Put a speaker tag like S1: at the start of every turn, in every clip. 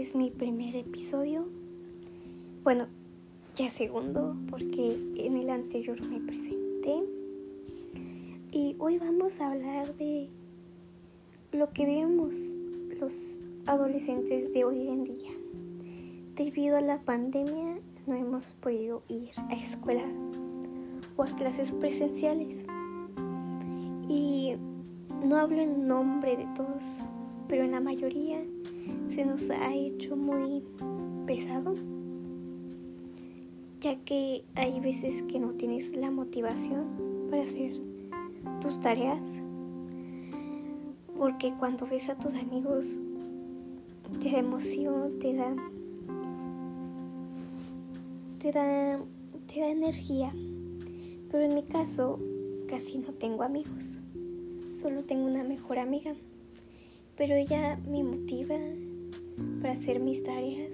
S1: es mi primer episodio. Bueno, ya segundo, porque en el anterior me presenté. Y hoy vamos a hablar de lo que vemos los adolescentes de hoy en día. Debido a la pandemia no hemos podido ir a escuela o a clases presenciales. Y no hablo en nombre de todos, pero en la mayoría se nos ha hecho muy pesado, ya que hay veces que no tienes la motivación para hacer tus tareas, porque cuando ves a tus amigos te da emoción, te da te da te da energía. Pero en mi caso casi no tengo amigos. Solo tengo una mejor amiga. Pero ella me motiva para hacer mis tareas,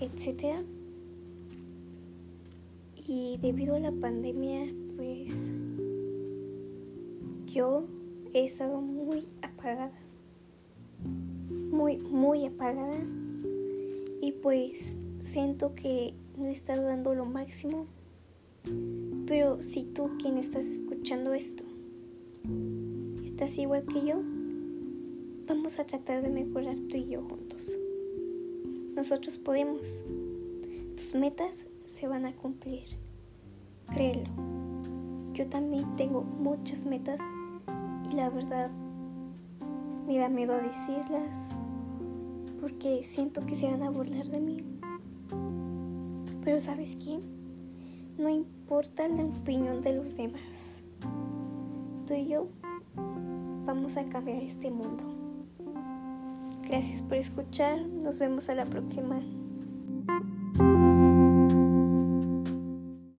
S1: etc. Y debido a la pandemia, pues yo he estado muy apagada. Muy, muy apagada. Y pues siento que no he estado dando lo máximo. Pero si tú, quien estás escuchando esto, estás igual que yo, vamos a tratar de mejorar tú y yo juntos. Nosotros podemos. Tus metas se van a cumplir. Créelo. Yo también tengo muchas metas y la verdad me da miedo decirlas porque siento que se van a burlar de mí. Pero ¿sabes qué? No importa la opinión de los demás. Tú y yo vamos a cambiar este mundo. Gracias por escuchar. Nos vemos a la próxima.